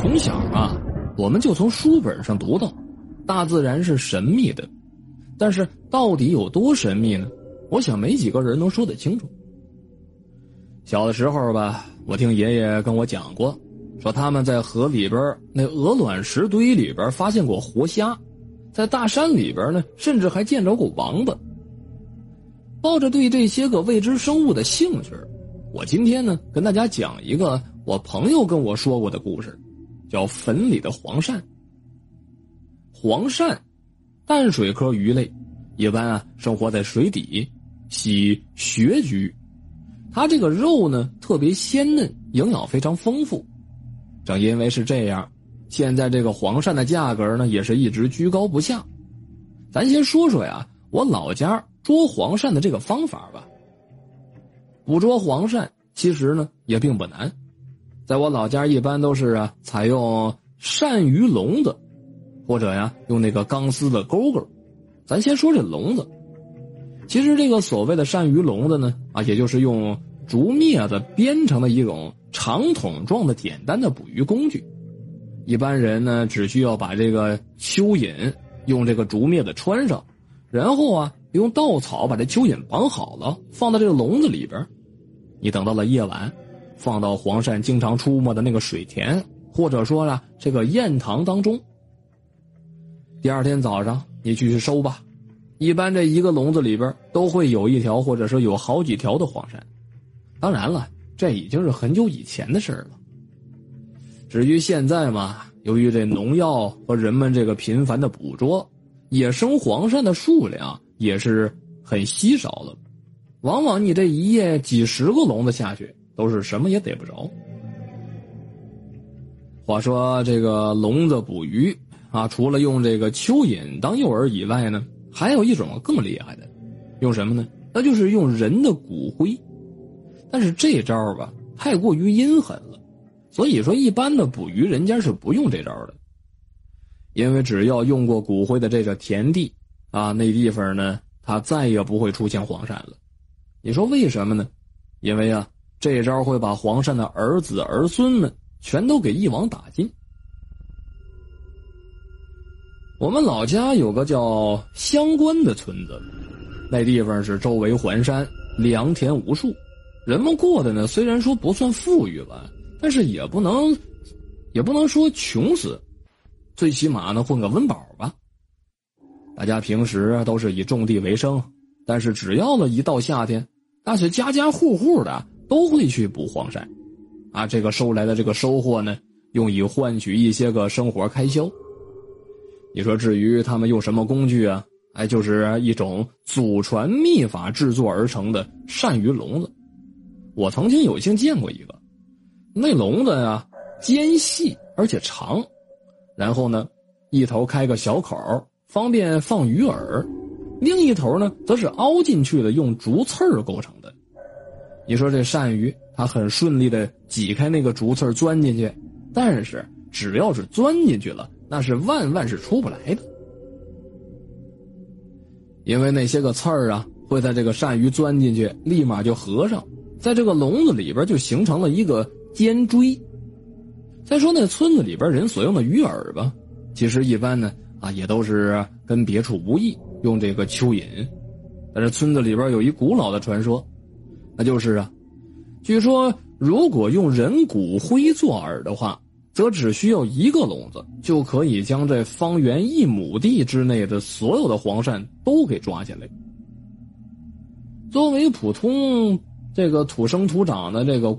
从小啊，我们就从书本上读到，大自然是神秘的，但是到底有多神秘呢？我想没几个人能说得清楚。小的时候吧，我听爷爷跟我讲过，说他们在河里边那鹅卵石堆里边发现过活虾，在大山里边呢，甚至还见着过王八。抱着对这些个未知生物的兴趣，我今天呢跟大家讲一个我朋友跟我说过的故事。叫坟里的黄鳝。黄鳝，淡水科鱼类，一般啊生活在水底，喜穴居。它这个肉呢特别鲜嫩，营养非常丰富。正因为是这样，现在这个黄鳝的价格呢也是一直居高不下。咱先说说呀，我老家捉黄鳝的这个方法吧。捕捉黄鳝其实呢也并不难。在我老家，一般都是啊，采用鳝鱼笼子，或者呀，用那个钢丝的钩钩。咱先说这笼子，其实这个所谓的鳝鱼笼子呢，啊，也就是用竹篾子编成的一种长筒状的简单的捕鱼工具。一般人呢，只需要把这个蚯蚓用这个竹篾子穿上，然后啊，用稻草把这蚯蚓绑好了，放到这个笼子里边。你等到了夜晚。放到黄鳝经常出没的那个水田，或者说呢这个堰塘当中。第二天早上你继续收吧，一般这一个笼子里边都会有一条，或者说有好几条的黄鳝。当然了，这已经是很久以前的事了。至于现在嘛，由于这农药和人们这个频繁的捕捉，野生黄鳝的数量也是很稀少了。往往你这一夜几十个笼子下去。都是什么也逮不着。话说这个笼子捕鱼啊，除了用这个蚯蚓当诱饵以外呢，还有一种更厉害的，用什么呢？那就是用人的骨灰。但是这招吧，太过于阴狠了，所以说一般的捕鱼人家是不用这招的。因为只要用过骨灰的这个田地啊，那地方呢，它再也不会出现黄鳝了。你说为什么呢？因为啊。这招会把黄鳝的儿子儿孙们全都给一网打尽。我们老家有个叫乡关的村子，那地方是周围环山，良田无数，人们过的呢虽然说不算富裕吧，但是也不能，也不能说穷死，最起码呢混个温饱吧。大家平时都是以种地为生，但是只要呢一到夏天，那是家家户户的。都会去捕黄鳝，啊，这个收来的这个收获呢，用以换取一些个生活开销。你说至于他们用什么工具啊？哎，就是一种祖传秘法制作而成的鳝鱼笼子。我曾经有幸见过一个，那笼子呀尖细而且长，然后呢，一头开个小口，方便放鱼饵，另一头呢则是凹进去的，用竹刺构成的。你说这鳝鱼，它很顺利的挤开那个竹刺钻进去，但是只要是钻进去了，那是万万是出不来的，因为那些个刺儿啊，会在这个鳝鱼钻进去，立马就合上，在这个笼子里边就形成了一个尖锥。再说那村子里边人所用的鱼饵吧，其实一般呢啊，也都是跟别处无异，用这个蚯蚓。但是村子里边有一古老的传说。那就是啊，据说如果用人骨灰做饵的话，则只需要一个笼子就可以将这方圆一亩地之内的所有的黄鳝都给抓起来。作为普通这个土生土长的这个